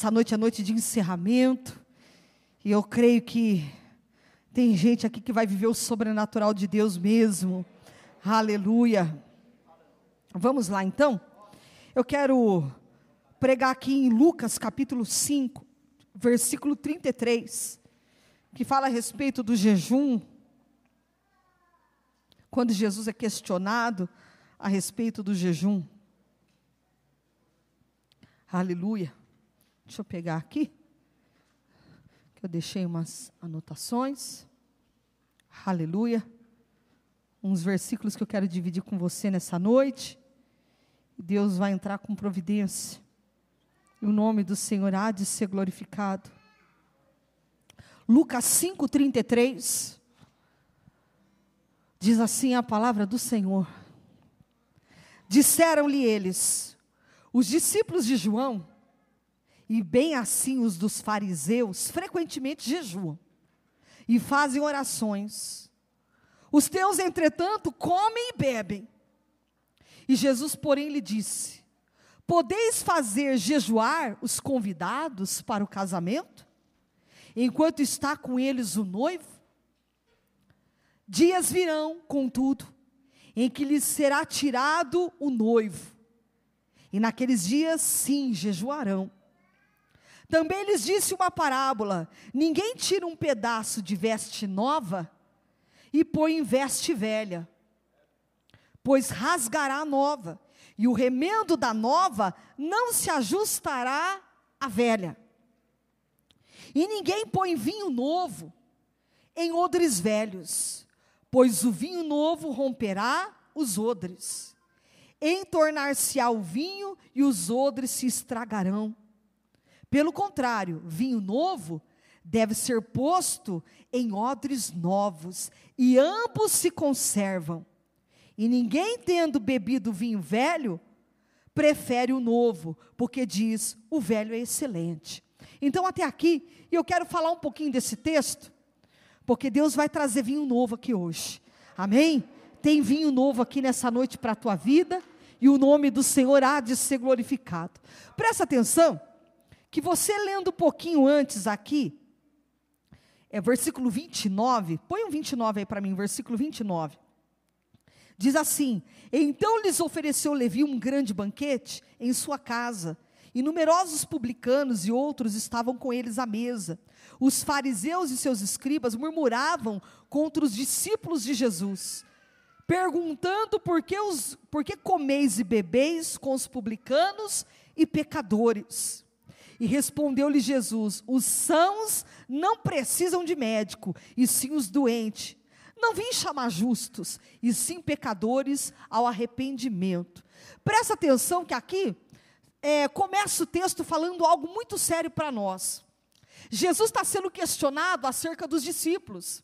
Essa noite é noite de encerramento. E eu creio que tem gente aqui que vai viver o sobrenatural de Deus mesmo. Aleluia. Vamos lá então? Eu quero pregar aqui em Lucas capítulo 5, versículo 33, que fala a respeito do jejum. Quando Jesus é questionado a respeito do jejum. Aleluia. Deixa eu pegar aqui. Que eu deixei umas anotações. Aleluia. Uns versículos que eu quero dividir com você nessa noite. Deus vai entrar com providência. E o nome do Senhor há de ser glorificado. Lucas 5:33 diz assim a palavra do Senhor. Disseram-lhe eles: os discípulos de João, e bem assim os dos fariseus, frequentemente jejuam e fazem orações. Os teus, entretanto, comem e bebem. E Jesus, porém, lhe disse: Podeis fazer jejuar os convidados para o casamento, enquanto está com eles o noivo? Dias virão, contudo, em que lhes será tirado o noivo e naqueles dias, sim, jejuarão. Também lhes disse uma parábola: ninguém tira um pedaço de veste nova e põe em veste velha, pois rasgará a nova, e o remendo da nova não se ajustará à velha. E ninguém põe vinho novo em odres velhos, pois o vinho novo romperá os odres entornar-se-á o vinho e os odres se estragarão. Pelo contrário, vinho novo deve ser posto em odres novos, e ambos se conservam. E ninguém tendo bebido vinho velho, prefere o novo, porque diz: o velho é excelente. Então, até aqui, eu quero falar um pouquinho desse texto, porque Deus vai trazer vinho novo aqui hoje. Amém? Tem vinho novo aqui nessa noite para a tua vida, e o nome do Senhor há de ser glorificado. Presta atenção, que você lendo um pouquinho antes aqui, é versículo 29, põe um 29 aí para mim, versículo 29. Diz assim: Então lhes ofereceu Levi um grande banquete em sua casa, e numerosos publicanos e outros estavam com eles à mesa. Os fariseus e seus escribas murmuravam contra os discípulos de Jesus perguntando por que, os, por que comeis e bebeis com os publicanos e pecadores. E respondeu-lhe Jesus: Os sãos não precisam de médico, e sim os doentes. Não vim chamar justos, e sim pecadores ao arrependimento. Presta atenção que aqui é, começa o texto falando algo muito sério para nós. Jesus está sendo questionado acerca dos discípulos.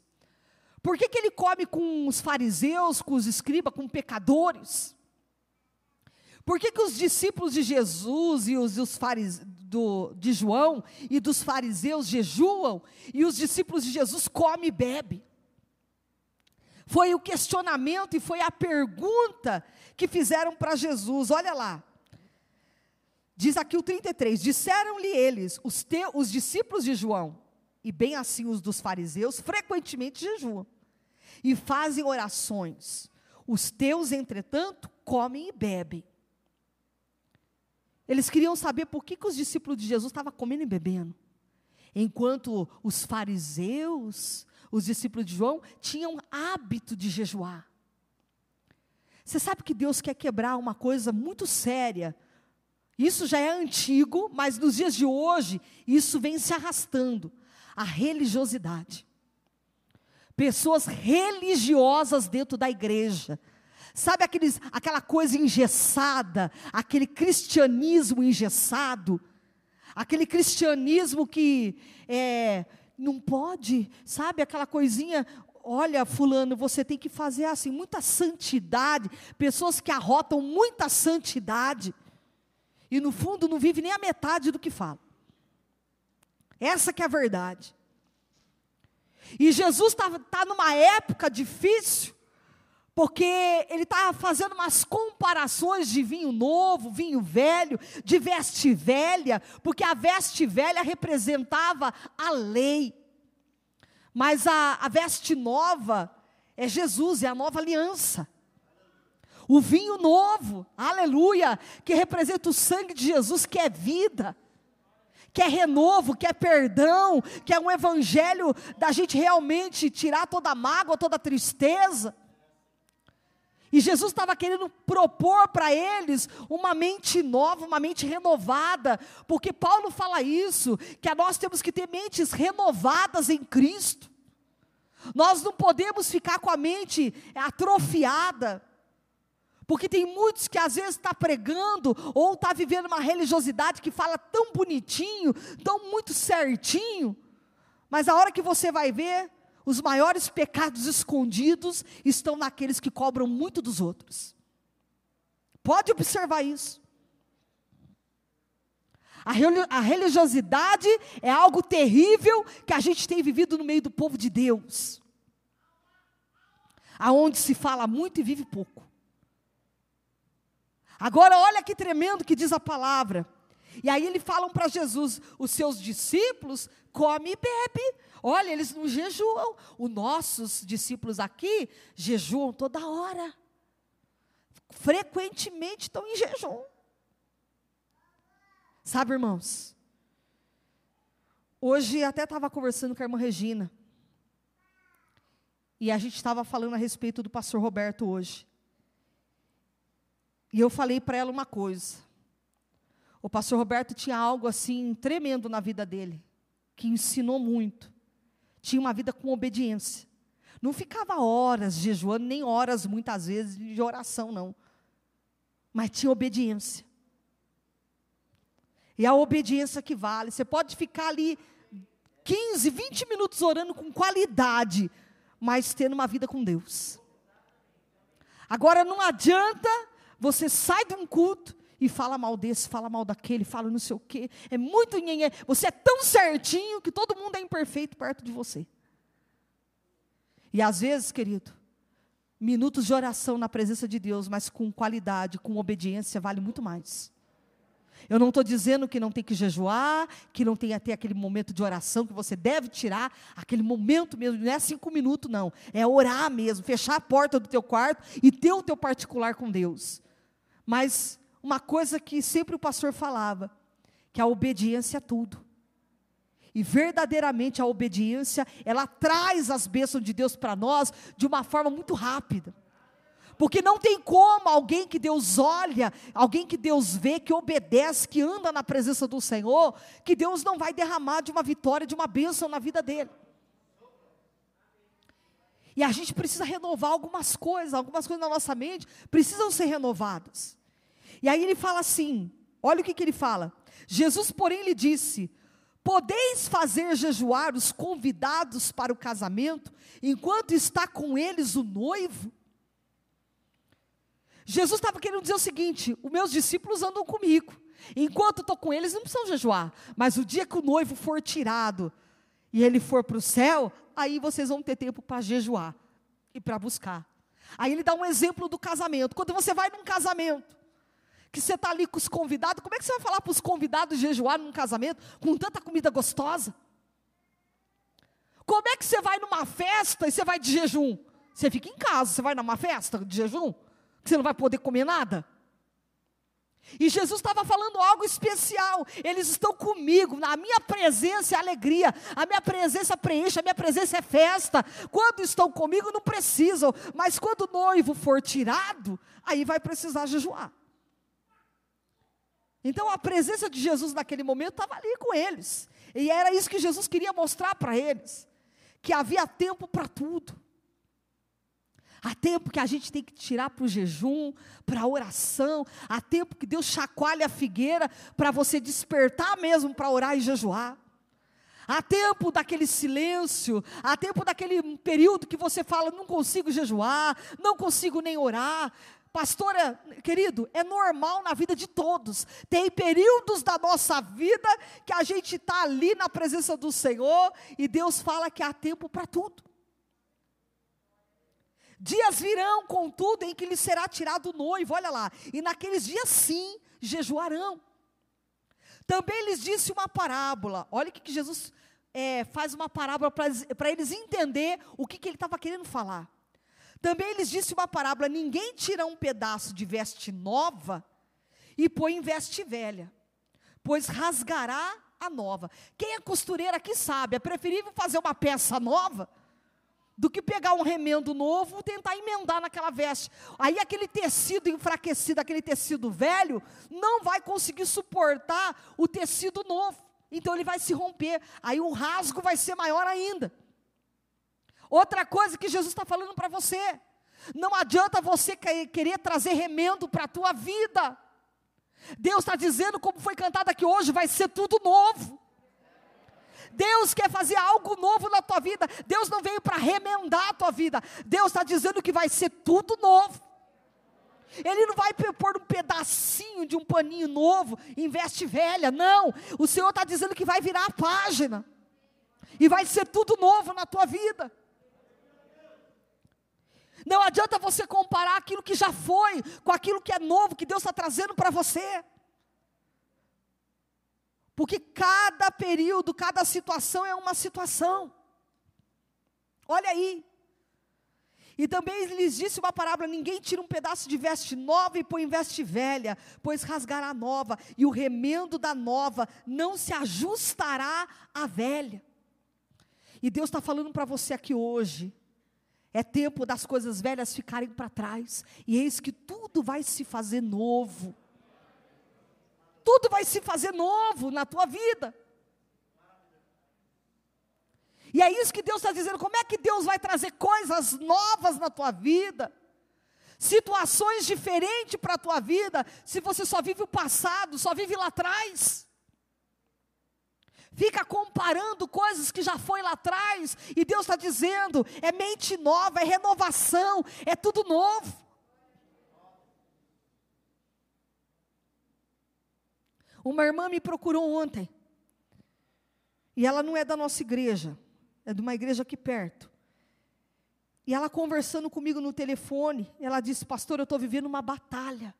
Por que, que ele come com os fariseus, com os escribas, com pecadores? Por que, que os discípulos de Jesus e os, os farise, do, de João e dos fariseus jejuam e os discípulos de Jesus comem e bebem? Foi o questionamento e foi a pergunta que fizeram para Jesus. Olha lá. Diz aqui o 33: Disseram-lhe eles, os, te, os discípulos de João, e bem assim os dos fariseus, frequentemente jejuam e fazem orações. Os teus, entretanto, comem e bebem. Eles queriam saber por que, que os discípulos de Jesus estavam comendo e bebendo. Enquanto os fariseus, os discípulos de João, tinham hábito de jejuar. Você sabe que Deus quer quebrar uma coisa muito séria. Isso já é antigo, mas nos dias de hoje, isso vem se arrastando a religiosidade pessoas religiosas dentro da igreja. Sabe aqueles, aquela coisa engessada, aquele cristianismo engessado, aquele cristianismo que é, não pode, sabe aquela coisinha, olha, fulano, você tem que fazer assim, muita santidade, pessoas que arrotam muita santidade, e no fundo não vive nem a metade do que fala. Essa que é a verdade. E Jesus está tá numa época difícil, porque ele está fazendo umas comparações de vinho novo, vinho velho, de veste velha, porque a veste velha representava a lei, mas a, a veste nova é Jesus, é a nova aliança. O vinho novo, aleluia, que representa o sangue de Jesus, que é vida que é renovo, que é perdão, que é um evangelho da gente realmente tirar toda a mágoa, toda a tristeza. E Jesus estava querendo propor para eles uma mente nova, uma mente renovada, porque Paulo fala isso, que nós temos que ter mentes renovadas em Cristo. Nós não podemos ficar com a mente atrofiada. Porque tem muitos que às vezes está pregando ou está vivendo uma religiosidade que fala tão bonitinho, tão muito certinho, mas a hora que você vai ver, os maiores pecados escondidos estão naqueles que cobram muito dos outros. Pode observar isso. A religiosidade é algo terrível que a gente tem vivido no meio do povo de Deus, aonde se fala muito e vive pouco. Agora, olha que tremendo que diz a palavra. E aí eles falam para Jesus: os seus discípulos comem e bebem. Olha, eles não jejuam. Os nossos discípulos aqui jejuam toda hora. Frequentemente estão em jejum. Sabe, irmãos? Hoje até estava conversando com a irmã Regina. E a gente estava falando a respeito do pastor Roberto hoje. E eu falei para ela uma coisa. O pastor Roberto tinha algo assim tremendo na vida dele, que ensinou muito. Tinha uma vida com obediência. Não ficava horas jejuando, nem horas muitas vezes de oração, não. Mas tinha obediência. E a obediência que vale. Você pode ficar ali 15, 20 minutos orando com qualidade, mas tendo uma vida com Deus. Agora não adianta você sai de um culto e fala mal desse, fala mal daquele, fala não sei o quê. É muito nhenhé. Você é tão certinho que todo mundo é imperfeito perto de você. E às vezes, querido, minutos de oração na presença de Deus, mas com qualidade, com obediência, vale muito mais. Eu não estou dizendo que não tem que jejuar, que não tem até aquele momento de oração que você deve tirar, aquele momento mesmo, não é cinco minutos, não. É orar mesmo, fechar a porta do teu quarto e ter o teu particular com Deus. Mas uma coisa que sempre o pastor falava, que a obediência é tudo. E verdadeiramente a obediência, ela traz as bênçãos de Deus para nós de uma forma muito rápida. Porque não tem como alguém que Deus olha, alguém que Deus vê, que obedece, que anda na presença do Senhor, que Deus não vai derramar de uma vitória, de uma bênção na vida dele. E a gente precisa renovar algumas coisas, algumas coisas na nossa mente precisam ser renovadas. E aí ele fala assim: olha o que, que ele fala. Jesus, porém, lhe disse: Podeis fazer jejuar os convidados para o casamento, enquanto está com eles o noivo? Jesus estava querendo dizer o seguinte: os meus discípulos andam comigo. Enquanto estou com eles, não precisam jejuar. Mas o dia que o noivo for tirado e ele for para o céu, aí vocês vão ter tempo para jejuar e para buscar. Aí ele dá um exemplo do casamento. Quando você vai num casamento, que você está ali com os convidados, como é que você vai falar para os convidados jejuar num casamento com tanta comida gostosa? Como é que você vai numa festa e você vai de jejum? Você fica em casa, você vai numa festa de jejum? Você não vai poder comer nada? E Jesus estava falando algo especial. Eles estão comigo, na minha presença é alegria, a minha presença preenche, a minha presença é festa. Quando estão comigo, não precisam, mas quando o noivo for tirado, aí vai precisar jejuar. Então a presença de Jesus naquele momento estava ali com eles, e era isso que Jesus queria mostrar para eles: que havia tempo para tudo. Há tempo que a gente tem que tirar para o jejum, para a oração. Há tempo que Deus chacoalha a figueira para você despertar mesmo para orar e jejuar. Há tempo daquele silêncio, há tempo daquele período que você fala, não consigo jejuar, não consigo nem orar. Pastora, querido, é normal na vida de todos. Tem períodos da nossa vida que a gente está ali na presença do Senhor e Deus fala que há tempo para tudo. Dias virão, contudo, em que lhe será tirado o noivo, olha lá, e naqueles dias sim jejuarão. Também lhes disse uma parábola, olha o que, Jesus é, faz uma parábola para eles entender o que, que ele estava querendo falar. Também lhes disse uma parábola: ninguém tira um pedaço de veste nova e põe em veste velha, pois rasgará a nova. Quem é costureira aqui sabe, é preferível fazer uma peça nova do que pegar um remendo novo e tentar emendar naquela veste. Aí aquele tecido enfraquecido, aquele tecido velho, não vai conseguir suportar o tecido novo. Então ele vai se romper. Aí o rasgo vai ser maior ainda. Outra coisa que Jesus está falando para você: não adianta você querer trazer remendo para a tua vida. Deus está dizendo, como foi cantado aqui hoje, vai ser tudo novo. Deus quer fazer algo novo na tua vida. Deus não veio para remendar a tua vida. Deus está dizendo que vai ser tudo novo. Ele não vai pôr um pedacinho de um paninho novo em veste velha, não. O Senhor está dizendo que vai virar a página. E vai ser tudo novo na tua vida. Não adianta você comparar aquilo que já foi com aquilo que é novo, que Deus está trazendo para você. Porque cada período, cada situação é uma situação. Olha aí. E também lhes disse uma parábola: ninguém tira um pedaço de veste nova e põe em veste velha, pois rasgará a nova, e o remendo da nova não se ajustará à velha. E Deus está falando para você aqui hoje. É tempo das coisas velhas ficarem para trás, e eis que tudo vai se fazer novo tudo vai se fazer novo na tua vida. E é isso que Deus está dizendo. Como é que Deus vai trazer coisas novas na tua vida? Situações diferentes para a tua vida, se você só vive o passado, só vive lá atrás. Fica comparando coisas que já foi lá atrás, e Deus está dizendo: é mente nova, é renovação, é tudo novo. Uma irmã me procurou ontem. E ela não é da nossa igreja, é de uma igreja aqui perto. E ela conversando comigo no telefone, ela disse: Pastor, eu estou vivendo uma batalha.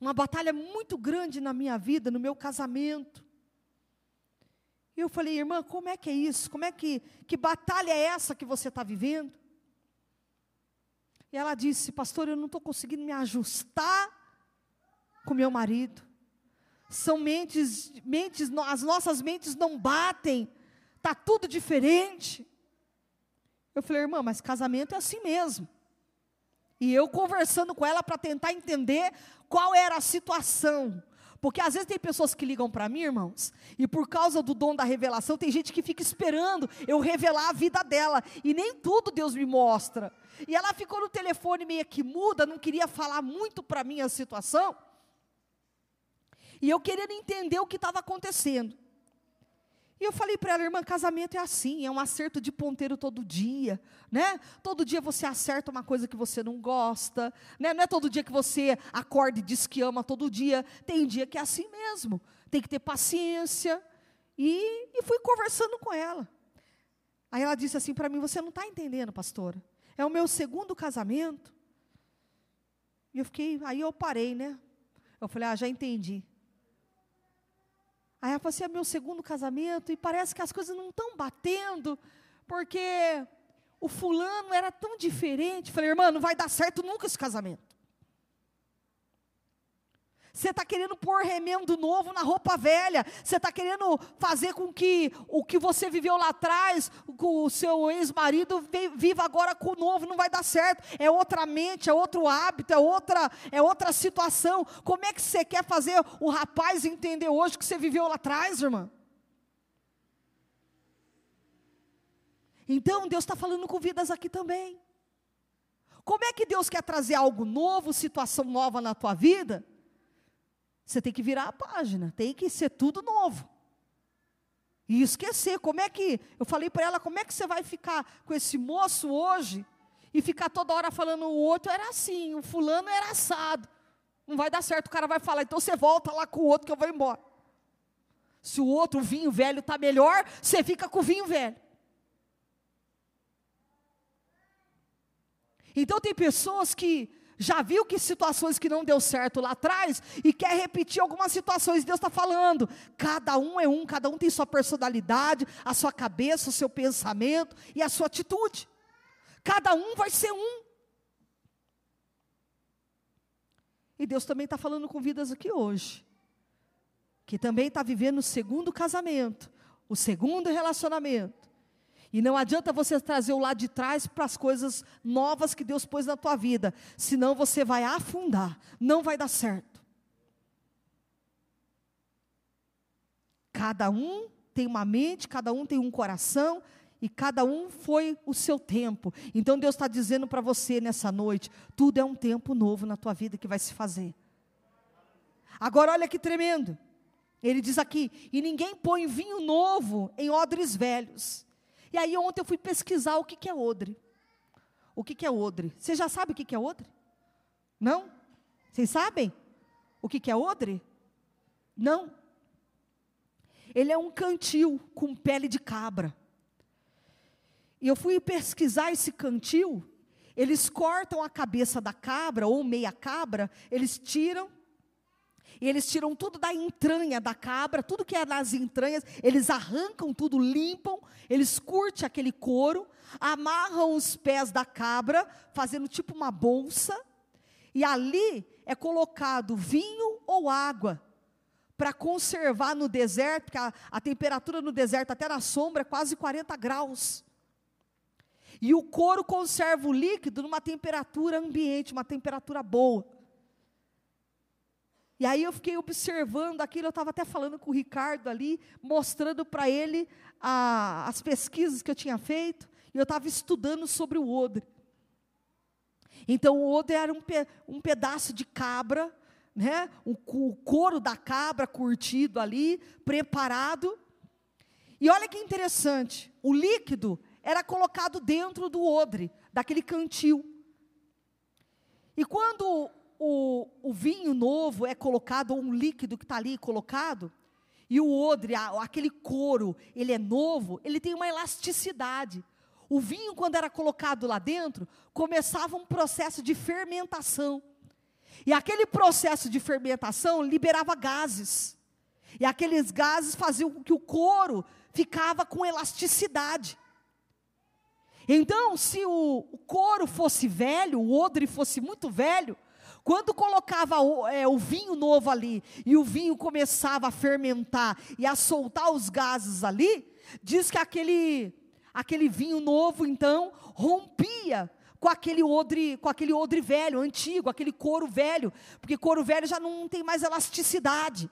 Uma batalha muito grande na minha vida, no meu casamento. E eu falei, irmã, como é que é isso? Como é que, que batalha é essa que você está vivendo? E ela disse, pastor, eu não estou conseguindo me ajustar com meu marido são mentes, mentes, as nossas mentes não batem, está tudo diferente. Eu falei, irmã, mas casamento é assim mesmo. E eu conversando com ela para tentar entender qual era a situação. Porque às vezes tem pessoas que ligam para mim, irmãos, e por causa do dom da revelação, tem gente que fica esperando eu revelar a vida dela, e nem tudo Deus me mostra. E ela ficou no telefone meio que muda, não queria falar muito para mim a situação. E eu querendo entender o que estava acontecendo. E eu falei para ela, irmã, casamento é assim, é um acerto de ponteiro todo dia, né? Todo dia você acerta uma coisa que você não gosta, né? Não é todo dia que você acorda e diz que ama todo dia. Tem dia que é assim mesmo. Tem que ter paciência. E, e fui conversando com ela. Aí ela disse assim para mim: Você não está entendendo, pastora? É o meu segundo casamento. E eu fiquei, aí eu parei, né? Eu falei: Ah, já entendi. Aí ela falou assim: é meu segundo casamento e parece que as coisas não estão batendo, porque o fulano era tão diferente. Falei, irmã, não vai dar certo nunca esse casamento. Você está querendo pôr remendo novo na roupa velha. Você está querendo fazer com que o que você viveu lá atrás, com o seu ex-marido, viva agora com o novo. Não vai dar certo. É outra mente, é outro hábito, é outra, é outra situação. Como é que você quer fazer o rapaz entender hoje que você viveu lá atrás, irmã? Então, Deus está falando com vidas aqui também. Como é que Deus quer trazer algo novo, situação nova na tua vida? Você tem que virar a página, tem que ser tudo novo. E esquecer, como é que, eu falei para ela, como é que você vai ficar com esse moço hoje e ficar toda hora falando o outro era assim, o fulano era assado. Não vai dar certo, o cara vai falar, então você volta lá com o outro que eu vou embora. Se o outro o vinho velho está melhor, você fica com o vinho velho. Então tem pessoas que já viu que situações que não deu certo lá atrás e quer repetir algumas situações. Deus está falando. Cada um é um, cada um tem sua personalidade, a sua cabeça, o seu pensamento e a sua atitude. Cada um vai ser um. E Deus também está falando com vidas aqui hoje, que também está vivendo o segundo casamento, o segundo relacionamento. E não adianta você trazer o lado de trás para as coisas novas que Deus pôs na tua vida, senão você vai afundar, não vai dar certo. Cada um tem uma mente, cada um tem um coração, e cada um foi o seu tempo. Então Deus está dizendo para você nessa noite: tudo é um tempo novo na tua vida que vai se fazer. Agora olha que tremendo. Ele diz aqui: e ninguém põe vinho novo em odres velhos. E aí ontem eu fui pesquisar o que, é odre. O que, é odre? Você já sabe o que, é odre? Não? Vocês sabem o que é odre? Não. Ele é um cantil com pele de cabra. E eu fui pesquisar esse cantil. Eles cortam a cabeça da cabra, ou meia cabra, eles tiram e eles tiram tudo da entranha da cabra, tudo que é nas entranhas, eles arrancam tudo, limpam, eles curtem aquele couro, amarram os pés da cabra, fazendo tipo uma bolsa, e ali é colocado vinho ou água para conservar no deserto, porque a, a, temperatura no deserto, até na sombra, é quase 40 graus. E o couro conserva o líquido numa temperatura ambiente, uma temperatura boa. E aí eu fiquei observando aquilo, eu estava até falando com o Ricardo ali, mostrando para ele a, as pesquisas que eu tinha feito, e eu estava estudando sobre o odre. Então o odre era um, pe, um pedaço de cabra, né? o, o couro da cabra curtido ali, preparado. E olha que interessante, o líquido era colocado dentro do odre, daquele cantil. E quando o, o vinho novo é colocado, ou um líquido que está ali colocado, e o odre, aquele couro, ele é novo, ele tem uma elasticidade. O vinho, quando era colocado lá dentro, começava um processo de fermentação. E aquele processo de fermentação liberava gases. E aqueles gases faziam com que o couro ficava com elasticidade. Então, se o, o couro fosse velho, o odre fosse muito velho, quando colocava o, é, o, vinho novo ali e o vinho começava a fermentar e a soltar os gases ali, diz que aquele, aquele vinho novo então rompia com aquele odre, com aquele odre velho, antigo, aquele couro velho, porque couro velho já não tem mais elasticidade.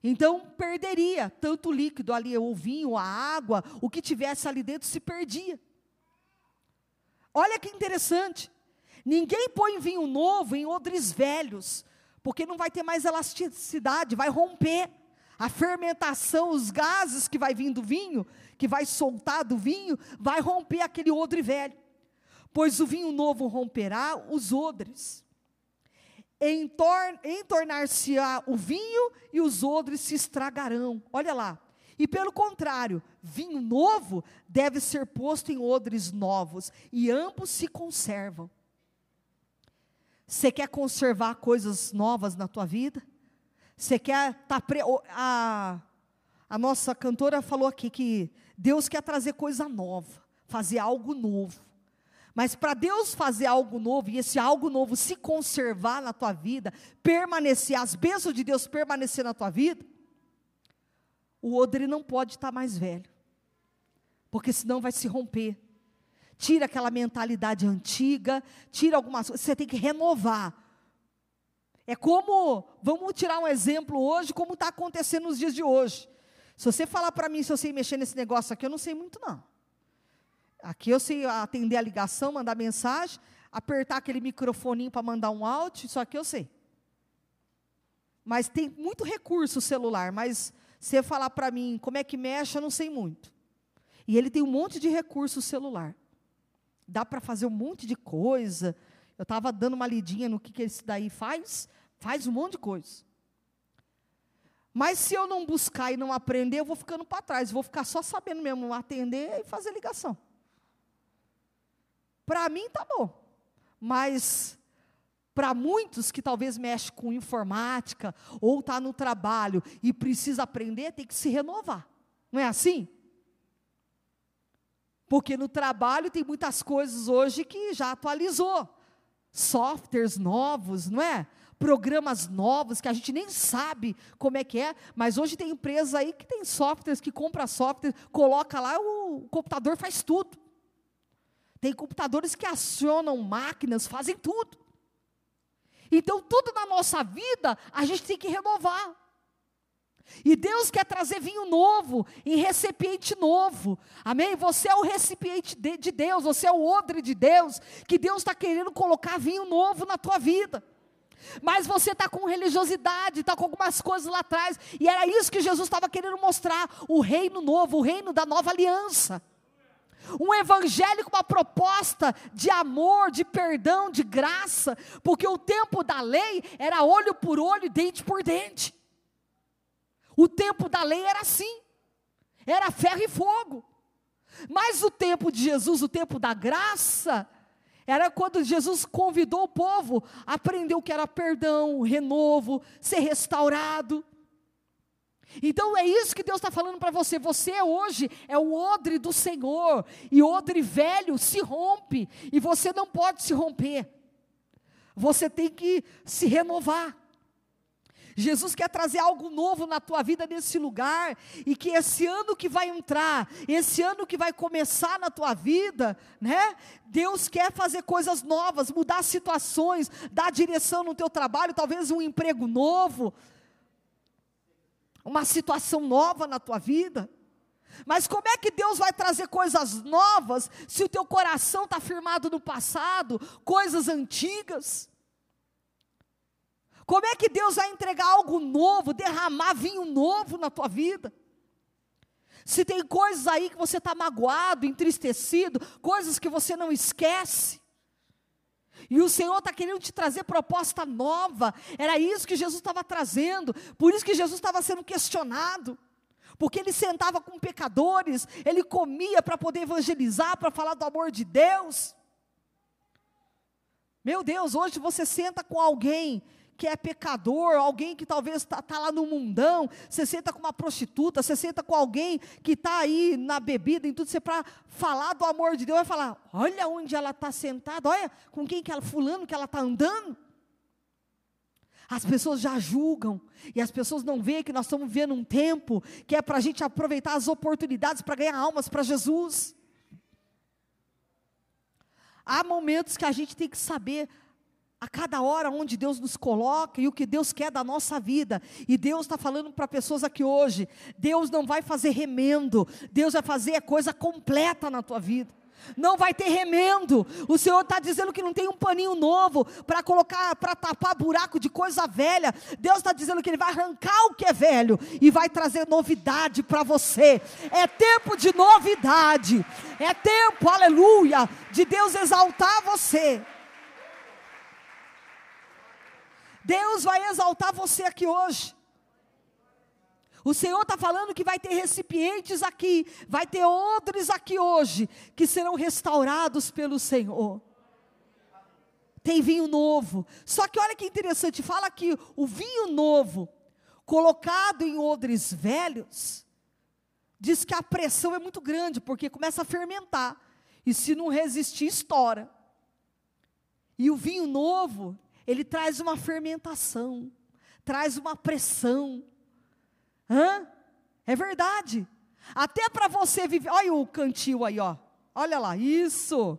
Então perderia tanto o líquido ali, o vinho, a água, o que tivesse ali dentro se perdia. Olha que interessante. Ninguém põe vinho novo em odres velhos, porque não vai ter mais elasticidade, vai romper. A fermentação, os gases que vai vir do vinho, que vai soltar do vinho, vai romper aquele odre velho. Pois o vinho novo romperá os odres. Entornar-se-á o vinho e os odres se estragarão. Olha lá. E pelo contrário, vinho novo deve ser posto em odres novos, e ambos se conservam. Você quer conservar coisas novas na tua vida? Você quer estar tá pre... a, a nossa cantora falou aqui que Deus quer trazer coisa nova, fazer algo novo. Mas para Deus fazer algo novo e esse algo novo se conservar na tua vida, permanecer, as bênçãos de Deus permanecer na tua vida, o odre não pode estar mais velho, porque senão vai se romper tira aquela mentalidade antiga, tira algumas coisas, você tem que renovar. É como, vamos tirar um exemplo hoje, como está acontecendo nos dias de hoje. Se você falar para mim se eu sei mexer nesse negócio aqui, eu não sei muito não. Aqui eu sei atender a ligação, mandar mensagem, apertar aquele microfoninho para mandar um áudio, isso aqui eu sei. Mas tem muito recurso celular, mas você falar para mim como é que mexe, eu não sei muito. E ele tem um monte de recurso celular. Dá para fazer um monte de coisa. Eu estava dando uma lidinha no que, que esse daí faz. Faz um monte de coisa. Mas se eu não buscar e não aprender, eu vou ficando para trás. Vou ficar só sabendo mesmo atender e fazer ligação. Para mim tá bom, mas para muitos que talvez mexe com informática ou está no trabalho e precisa aprender, tem que se renovar. Não é assim? Porque no trabalho tem muitas coisas hoje que já atualizou. Softwares novos, não é? Programas novos que a gente nem sabe como é que é, mas hoje tem empresa aí que tem softwares que compra software, coloca lá, o computador faz tudo. Tem computadores que acionam máquinas, fazem tudo. Então, tudo na nossa vida a gente tem que renovar. E Deus quer trazer vinho novo, em recipiente novo. Amém? Você é o recipiente de, de Deus, você é o odre de Deus, que Deus está querendo colocar vinho novo na tua vida. Mas você está com religiosidade, está com algumas coisas lá atrás, e era isso que Jesus estava querendo mostrar: o reino novo, o reino da nova aliança. Um evangelho com uma proposta de amor, de perdão, de graça, porque o tempo da lei era olho por olho, dente por dente. O tempo da lei era assim, era ferro e fogo. Mas o tempo de Jesus, o tempo da graça, era quando Jesus convidou o povo a aprender o que era perdão, renovo, ser restaurado. Então é isso que Deus está falando para você. Você hoje é o odre do Senhor, e odre velho se rompe, e você não pode se romper. Você tem que se renovar. Jesus quer trazer algo novo na tua vida nesse lugar, e que esse ano que vai entrar, esse ano que vai começar na tua vida, né? Deus quer fazer coisas novas, mudar situações, dar direção no teu trabalho, talvez um emprego novo, uma situação nova na tua vida. Mas como é que Deus vai trazer coisas novas se o teu coração está firmado no passado, coisas antigas? Como é que Deus vai entregar algo novo, derramar vinho novo na tua vida? Se tem coisas aí que você está magoado, entristecido, coisas que você não esquece, e o Senhor está querendo te trazer proposta nova. Era isso que Jesus estava trazendo. Por isso que Jesus estava sendo questionado. Porque ele sentava com pecadores, ele comia para poder evangelizar, para falar do amor de Deus. Meu Deus, hoje você senta com alguém que é pecador, alguém que talvez está tá lá no mundão, você senta com uma prostituta, você senta com alguém que está aí na bebida, em tudo, você para falar do amor de Deus, vai falar, olha onde ela está sentada, olha com quem que ela, fulano que ela está andando. As pessoas já julgam, e as pessoas não veem que nós estamos vivendo um tempo que é para a gente aproveitar as oportunidades para ganhar almas para Jesus. Há momentos que a gente tem que saber a cada hora onde Deus nos coloca e o que Deus quer da nossa vida. E Deus está falando para pessoas aqui hoje: Deus não vai fazer remendo, Deus vai fazer a coisa completa na tua vida. Não vai ter remendo. O Senhor está dizendo que não tem um paninho novo para colocar, para tapar buraco de coisa velha. Deus está dizendo que Ele vai arrancar o que é velho e vai trazer novidade para você. É tempo de novidade. É tempo, aleluia, de Deus exaltar você. Deus vai exaltar você aqui hoje. O Senhor está falando que vai ter recipientes aqui, vai ter outros aqui hoje, que serão restaurados pelo Senhor. Tem vinho novo. Só que olha que interessante, fala que o vinho novo, colocado em odres velhos, diz que a pressão é muito grande, porque começa a fermentar. E se não resistir, estoura. E o vinho novo, ele traz uma fermentação, traz uma pressão. Hã? É verdade. Até para você viver. Olha o cantil aí, ó. Olha lá, isso.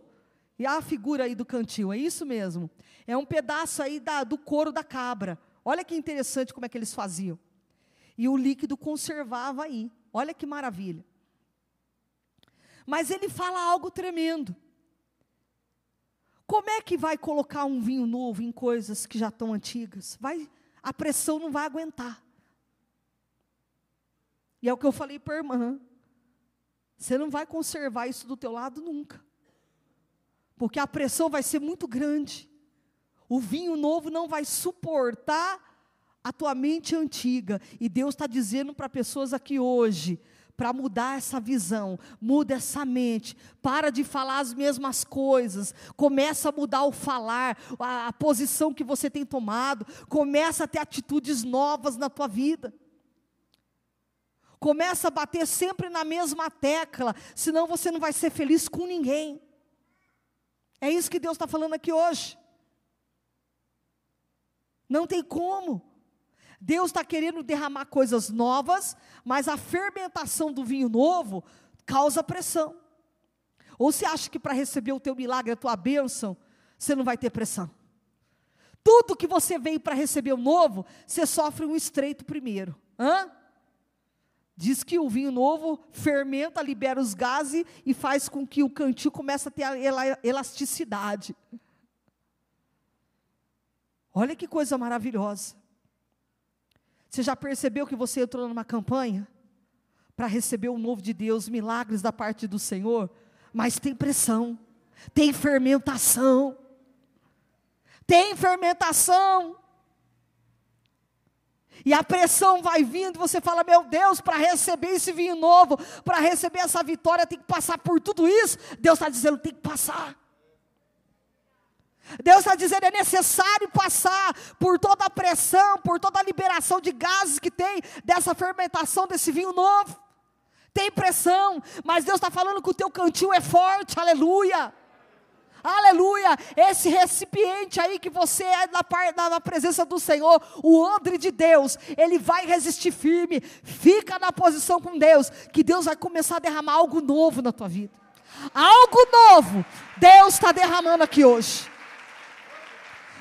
E a figura aí do cantil, é isso mesmo. É um pedaço aí da, do couro da cabra. Olha que interessante como é que eles faziam. E o líquido conservava aí. Olha que maravilha. Mas ele fala algo tremendo. Como é que vai colocar um vinho novo em coisas que já estão antigas? Vai, a pressão não vai aguentar. E é o que eu falei para a irmã. Você não vai conservar isso do teu lado nunca. Porque a pressão vai ser muito grande. O vinho novo não vai suportar a tua mente antiga. E Deus está dizendo para pessoas aqui hoje: para mudar essa visão, muda essa mente, para de falar as mesmas coisas, começa a mudar o falar, a, a posição que você tem tomado, começa a ter atitudes novas na tua vida. Começa a bater sempre na mesma tecla, senão você não vai ser feliz com ninguém. É isso que Deus está falando aqui hoje. Não tem como. Deus está querendo derramar coisas novas, mas a fermentação do vinho novo causa pressão. Ou você acha que para receber o teu milagre, a tua bênção, você não vai ter pressão? Tudo que você veio para receber o novo, você sofre um estreito primeiro. Hã? Diz que o vinho novo fermenta, libera os gases e faz com que o cantil comece a ter a elasticidade. Olha que coisa maravilhosa. Você já percebeu que você entrou numa campanha para receber o novo de Deus, milagres da parte do Senhor, mas tem pressão, tem fermentação. Tem fermentação. E a pressão vai vindo, você fala: Meu Deus, para receber esse vinho novo, para receber essa vitória, tem que passar por tudo isso. Deus está dizendo: tem que passar. Deus está dizendo: é necessário passar por toda a pressão, por toda a liberação de gases que tem dessa fermentação desse vinho novo. Tem pressão, mas Deus está falando que o teu cantil é forte, aleluia. Aleluia! Esse recipiente aí que você é na, na, na, presença do Senhor, o odre de Deus, ele vai resistir firme. Fica na posição com Deus, que Deus vai começar a derramar algo novo na tua vida. Algo novo, Deus está derramando aqui hoje.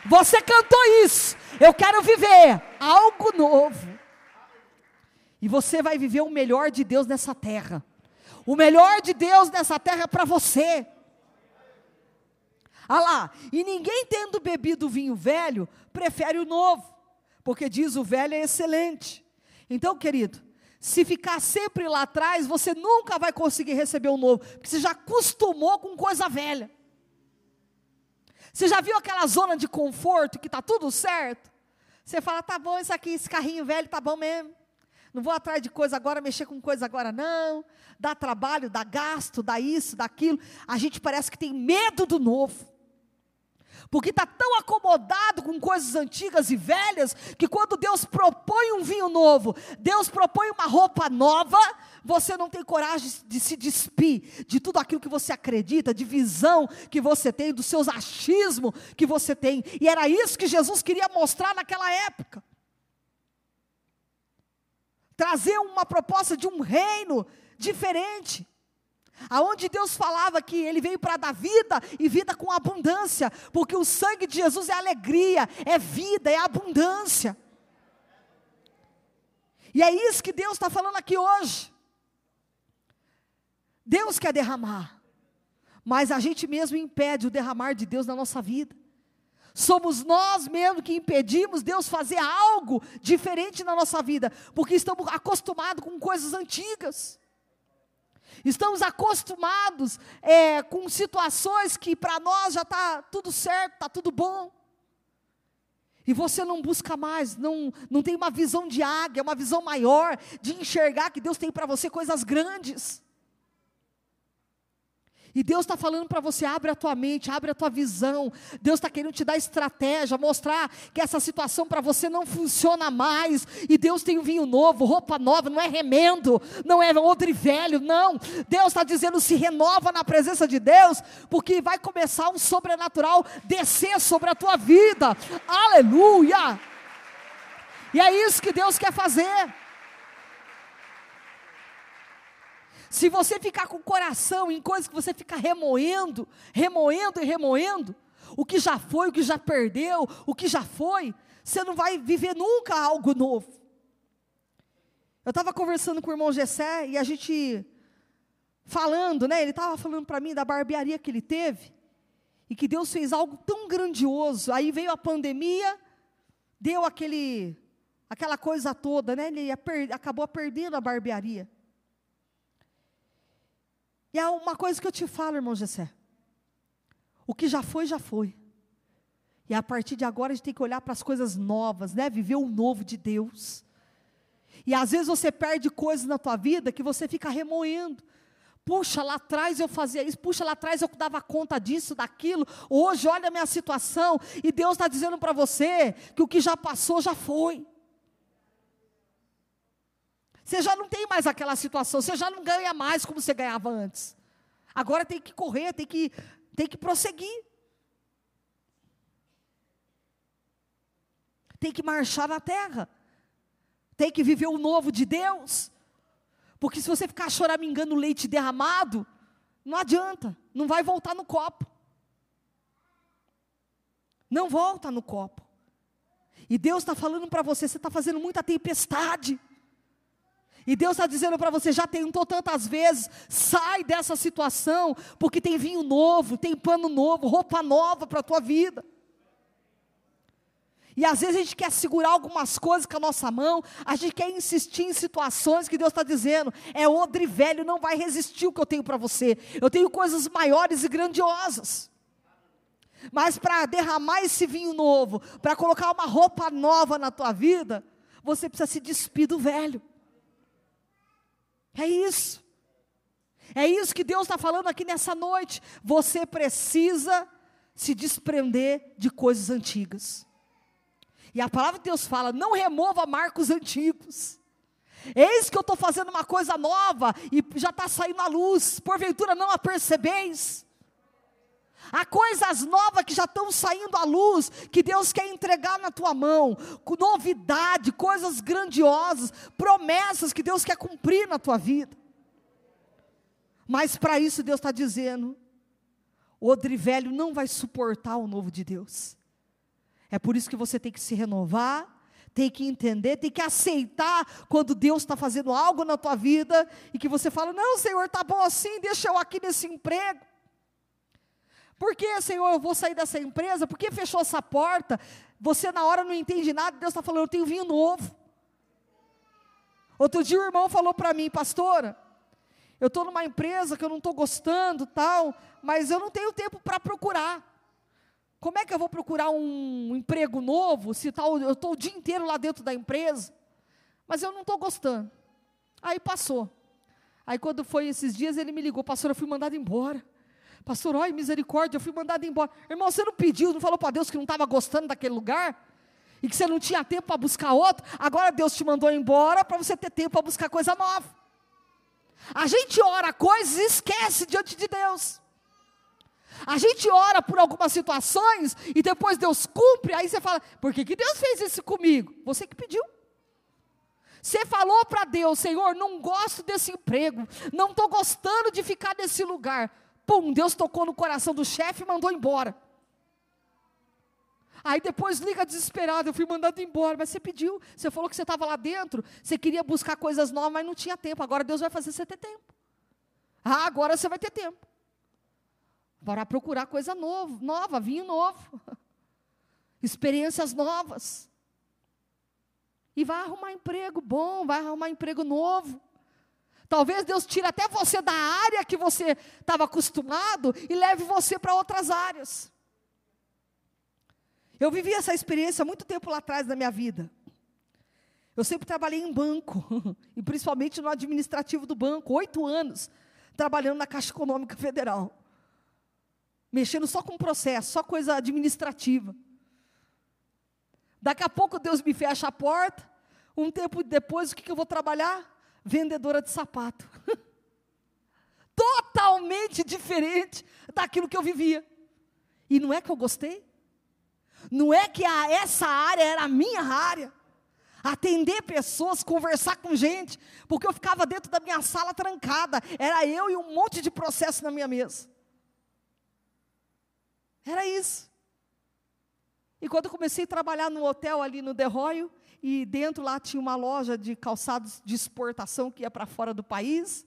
Você cantou isso. Eu quero viver algo novo. E você vai viver o melhor de Deus nessa terra. O melhor de Deus nessa terra é para você. Ah lá, e ninguém tendo bebido vinho velho, prefere o novo, porque diz o velho é excelente. Então, querido, se ficar sempre lá atrás, você nunca vai conseguir receber o novo, porque você já acostumou com coisa velha. Você já viu aquela zona de conforto que está tudo certo? Você fala, tá bom, isso aqui, esse carrinho velho tá bom mesmo. Não vou atrás de coisa agora, mexer com coisa agora, não. Dá trabalho, dá gasto, dá isso, dá aquilo. A gente parece que tem medo do novo porque está tão acomodado com coisas antigas e velhas, que quando Deus propõe um vinho novo, Deus propõe uma roupa nova, você não tem coragem de se despir de tudo aquilo que você acredita, de visão que você tem, dos seus achismos que você tem, e era isso que Jesus queria mostrar naquela época. Trazer uma proposta de um reino diferente. Aonde Deus falava que Ele veio para dar vida e vida com abundância, porque o sangue de Jesus é alegria, é vida, é abundância. E é isso que Deus está falando aqui hoje. Deus quer derramar, mas a gente mesmo impede o derramar de Deus na nossa vida. Somos nós mesmos que impedimos Deus fazer algo diferente na nossa vida, porque estamos acostumados com coisas antigas. Estamos acostumados é, com situações que para nós já está tudo certo, está tudo bom. E você não busca mais, não, não tem uma visão de águia, uma visão maior, de enxergar que Deus tem para você coisas grandes. E Deus está falando para você: abre a tua mente, abre a tua visão. Deus está querendo te dar estratégia, mostrar que essa situação para você não funciona mais. E Deus tem um vinho novo, roupa nova, não é remendo, não é odre velho, não. Deus está dizendo: se renova na presença de Deus, porque vai começar um sobrenatural descer sobre a tua vida. Aleluia! E é isso que Deus quer fazer. Se você ficar com o coração em coisas que você fica remoendo, remoendo e remoendo, o que já foi, o que já perdeu, o que já foi, você não vai viver nunca algo novo. Eu estava conversando com o irmão Gessé e a gente falando, né? Ele estava falando para mim da barbearia que ele teve e que Deus fez algo tão grandioso. Aí veio a pandemia, deu aquele, aquela coisa toda, né? Ele acabou perdendo a barbearia. E há uma coisa que eu te falo, irmão Gessé. O que já foi, já foi. E a partir de agora a gente tem que olhar para as coisas novas, né? Viver o novo de Deus. E às vezes você perde coisas na tua vida que você fica remoendo. Puxa, lá atrás eu fazia isso, puxa, lá atrás eu dava conta disso, daquilo. Hoje, olha a minha situação. E Deus está dizendo para você que o que já passou já foi. Você já não tem mais aquela situação, você já não ganha mais como você ganhava antes. Agora tem que correr, tem que, tem que prosseguir. Tem que marchar na terra. Tem que viver o novo de Deus. Porque se você ficar choramingando leite derramado, não adianta, não vai voltar no copo. Não volta no copo. E Deus está falando para você, você está fazendo muita tempestade. E Deus está dizendo para você, já tentou tantas vezes, sai dessa situação, porque tem vinho novo, tem pano novo, roupa nova para a tua vida. E às vezes a gente quer segurar algumas coisas com a nossa mão, a gente quer insistir em situações que Deus está dizendo, é odre velho, não vai resistir o que eu tenho para você. Eu tenho coisas maiores e grandiosas. Mas para derramar esse vinho novo, para colocar uma roupa nova na tua vida, você precisa se despir do velho. É isso. É isso que Deus está falando aqui nessa noite. Você precisa se desprender de coisas antigas. E a palavra de Deus fala: não remova marcos antigos. Eis que eu estou fazendo uma coisa nova e já está saindo à luz, porventura não a percebeis. Há coisas novas que já estão saindo à luz, que Deus quer entregar na tua mão, novidade, coisas grandiosas, promessas que Deus quer cumprir na tua vida. Mas para isso Deus está dizendo: o odre velho não vai suportar o novo de Deus. É por isso que você tem que se renovar, tem que entender, tem que aceitar quando Deus está fazendo algo na tua vida e que você fala: Não, Senhor, está bom assim, deixa eu aqui nesse emprego. Por que, Senhor, eu vou sair dessa empresa? Por que fechou essa porta? Você na hora não entende nada, Deus está falando: Eu tenho vinho novo. Outro dia o irmão falou para mim, pastora, eu estou numa empresa que eu não estou gostando, tal, mas eu não tenho tempo para procurar. Como é que eu vou procurar um emprego novo se tá, eu estou o dia inteiro lá dentro da empresa? Mas eu não estou gostando. Aí passou. Aí quando foi esses dias, ele me ligou, pastor, eu fui mandado embora. Pastor, ai, misericórdia, eu fui mandado embora. Irmão, você não pediu, não falou para Deus que não estava gostando daquele lugar? E que você não tinha tempo para buscar outro? Agora Deus te mandou embora para você ter tempo para buscar coisa nova. A gente ora coisas e esquece diante de Deus. A gente ora por algumas situações e depois Deus cumpre, aí você fala: por que, que Deus fez isso comigo? Você que pediu. Você falou para Deus: Senhor, não gosto desse emprego, não estou gostando de ficar nesse lugar. Pum, Deus tocou no coração do chefe e mandou embora. Aí depois liga desesperado, eu fui mandado embora, mas você pediu, você falou que você estava lá dentro, você queria buscar coisas novas, mas não tinha tempo. Agora Deus vai fazer você ter tempo. Ah, agora você vai ter tempo. Para procurar coisa novo, nova, vinho novo. Experiências novas. E vai arrumar emprego bom, vai arrumar emprego novo. Talvez Deus tire até você da área que você estava acostumado e leve você para outras áreas. Eu vivi essa experiência muito tempo lá atrás da minha vida. Eu sempre trabalhei em banco, e principalmente no administrativo do banco, oito anos, trabalhando na Caixa Econômica Federal mexendo só com processo, só coisa administrativa. Daqui a pouco Deus me fecha a porta, um tempo depois, o que, que eu vou trabalhar? Vendedora de sapato. Totalmente diferente daquilo que eu vivia. E não é que eu gostei? Não é que a, essa área era a minha área? Atender pessoas, conversar com gente, porque eu ficava dentro da minha sala trancada, era eu e um monte de processo na minha mesa. Era isso. E quando eu comecei a trabalhar no hotel ali no Derroio, e dentro lá tinha uma loja de calçados de exportação que ia para fora do país,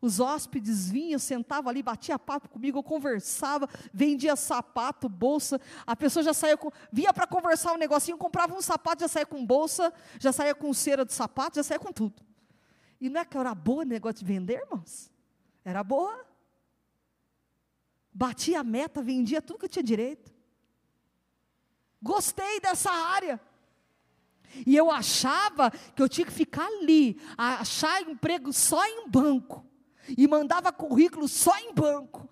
os hóspedes vinham, sentavam ali, batia papo comigo, eu conversava, vendia sapato, bolsa, a pessoa já saía com, vinha para conversar um negocinho, comprava um sapato, já saía com bolsa, já saía com cera de sapato, já saía com tudo. E não é que era boa o negócio de vender, irmãos? Era boa batia a meta, vendia tudo que eu tinha direito. Gostei dessa área. E eu achava que eu tinha que ficar ali, achar emprego só em banco. E mandava currículo só em banco.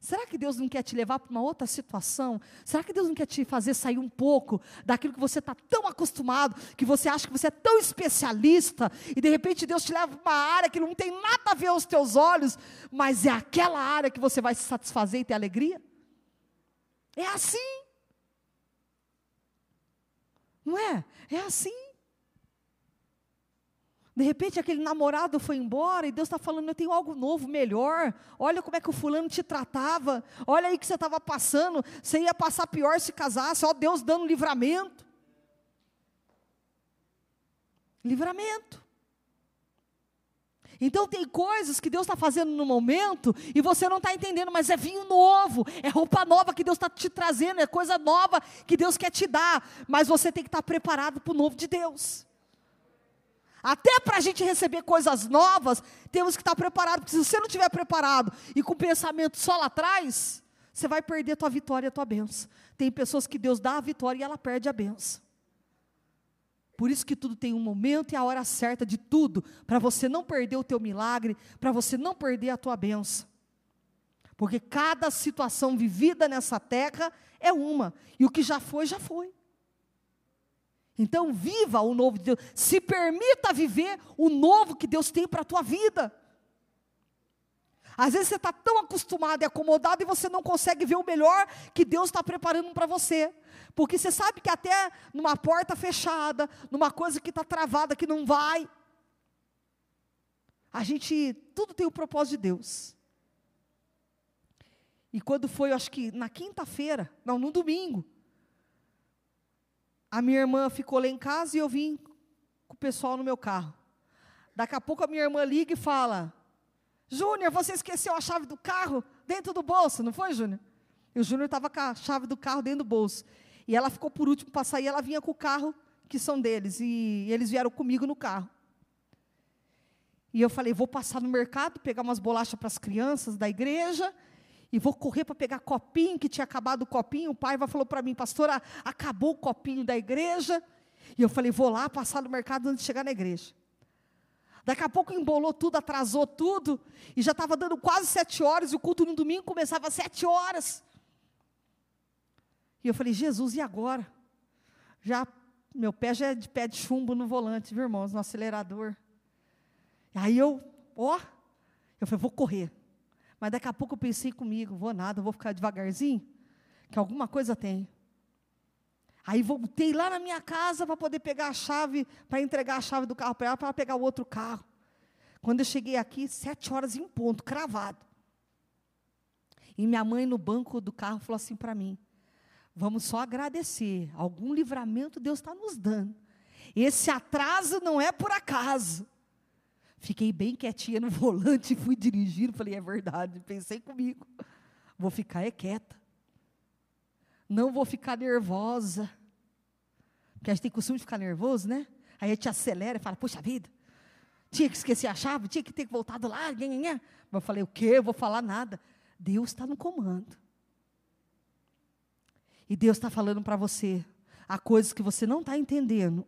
Será que Deus não quer te levar para uma outra situação? Será que Deus não quer te fazer sair um pouco daquilo que você está tão acostumado, que você acha que você é tão especialista, e de repente Deus te leva para uma área que não tem nada a ver aos teus olhos, mas é aquela área que você vai se satisfazer e ter alegria? É assim. Não é? É assim. De repente aquele namorado foi embora e Deus está falando: eu tenho algo novo, melhor. Olha como é que o fulano te tratava. Olha aí que você estava passando. Você ia passar pior se casasse. Ó, Deus dando livramento. Livramento. Então tem coisas que Deus está fazendo no momento e você não está entendendo, mas é vinho novo, é roupa nova que Deus está te trazendo, é coisa nova que Deus quer te dar, mas você tem que estar tá preparado para o novo de Deus. Até para a gente receber coisas novas, temos que estar tá preparados, porque se você não estiver preparado e com pensamento só lá atrás, você vai perder a tua vitória e a tua benção. Tem pessoas que Deus dá a vitória e ela perde a benção. Por isso que tudo tem um momento e a hora certa de tudo, para você não perder o teu milagre, para você não perder a tua benção. Porque cada situação vivida nessa terra é uma, e o que já foi, já foi. Então viva o novo de Deus, se permita viver o novo que Deus tem para a tua vida. Às vezes você está tão acostumado e acomodado e você não consegue ver o melhor que Deus está preparando para você. Porque você sabe que até numa porta fechada, numa coisa que está travada, que não vai, a gente, tudo tem o propósito de Deus. E quando foi, eu acho que na quinta-feira, não, no domingo, a minha irmã ficou lá em casa e eu vim com o pessoal no meu carro. Daqui a pouco a minha irmã liga e fala: Júnior, você esqueceu a chave do carro dentro do bolso, não foi, Júnior? E o Júnior estava com a chave do carro dentro do bolso. E ela ficou por último para sair, ela vinha com o carro que são deles. E eles vieram comigo no carro. E eu falei, vou passar no mercado, pegar umas bolachas para as crianças da igreja, e vou correr para pegar copinho, que tinha acabado o copinho. O pai falou para mim, pastora, acabou o copinho da igreja. E eu falei, vou lá passar no mercado antes de chegar na igreja. Daqui a pouco embolou tudo, atrasou tudo, e já estava dando quase sete horas, e o culto no domingo começava às sete horas. E eu falei, Jesus, e agora? Já, meu pé já é de pé de chumbo no volante, viu, irmãos, no acelerador. Aí eu, ó, eu falei, vou correr. Mas daqui a pouco eu pensei comigo, vou nada, vou ficar devagarzinho, que alguma coisa tem. Aí voltei lá na minha casa para poder pegar a chave, para entregar a chave do carro para ela, para pegar o outro carro. Quando eu cheguei aqui, sete horas em ponto, cravado. E minha mãe no banco do carro falou assim para mim: Vamos só agradecer. Algum livramento Deus está nos dando. Esse atraso não é por acaso. Fiquei bem quietinha no volante, fui dirigindo. Falei, é verdade. Pensei comigo. Vou ficar é quieta. Não vou ficar nervosa. Porque a gente tem costume de ficar nervoso, né? Aí a gente acelera e fala, poxa vida, tinha que esquecer a chave, tinha que ter voltado lá. Mas eu falei, o quê? Eu vou falar nada. Deus está no comando. E Deus está falando para você. Há coisas que você não está entendendo.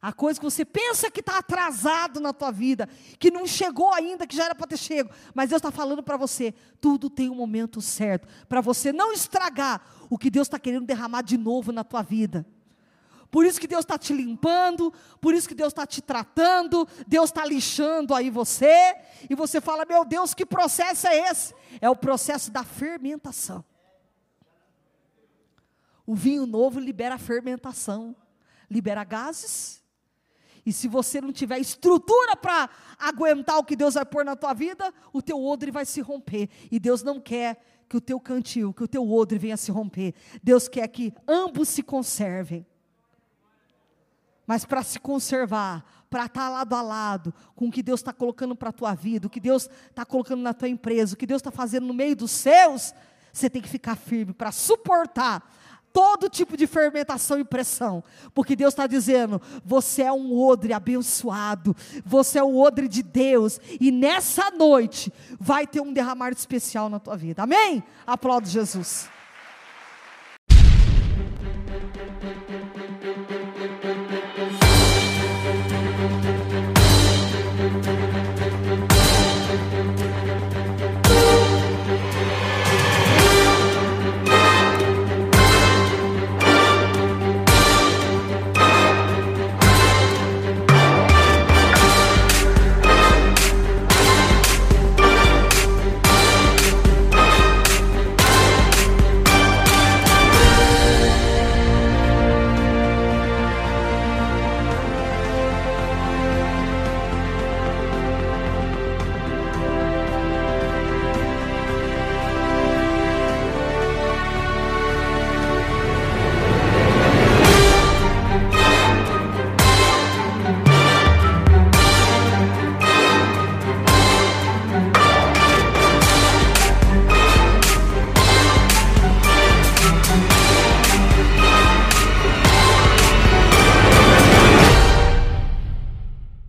Há coisas que você pensa que está atrasado na tua vida, que não chegou ainda, que já era para ter chego. Mas Deus está falando para você, tudo tem um momento certo, para você não estragar o que Deus está querendo derramar de novo na tua vida. Por isso que Deus está te limpando, por isso que Deus está te tratando, Deus está lixando aí você, e você fala, meu Deus, que processo é esse? É o processo da fermentação. O vinho novo libera fermentação, libera gases. E se você não tiver estrutura para aguentar o que Deus vai pôr na tua vida, o teu odre vai se romper. E Deus não quer que o teu cantil, que o teu odre venha se romper. Deus quer que ambos se conservem. Mas para se conservar, para estar tá lado a lado com o que Deus está colocando para a tua vida, o que Deus está colocando na tua empresa, o que Deus está fazendo no meio dos seus, você tem que ficar firme para suportar todo tipo de fermentação e pressão, porque Deus está dizendo: você é um odre abençoado, você é o odre de Deus, e nessa noite vai ter um derramar especial na tua vida, amém? Aplaudo Jesus.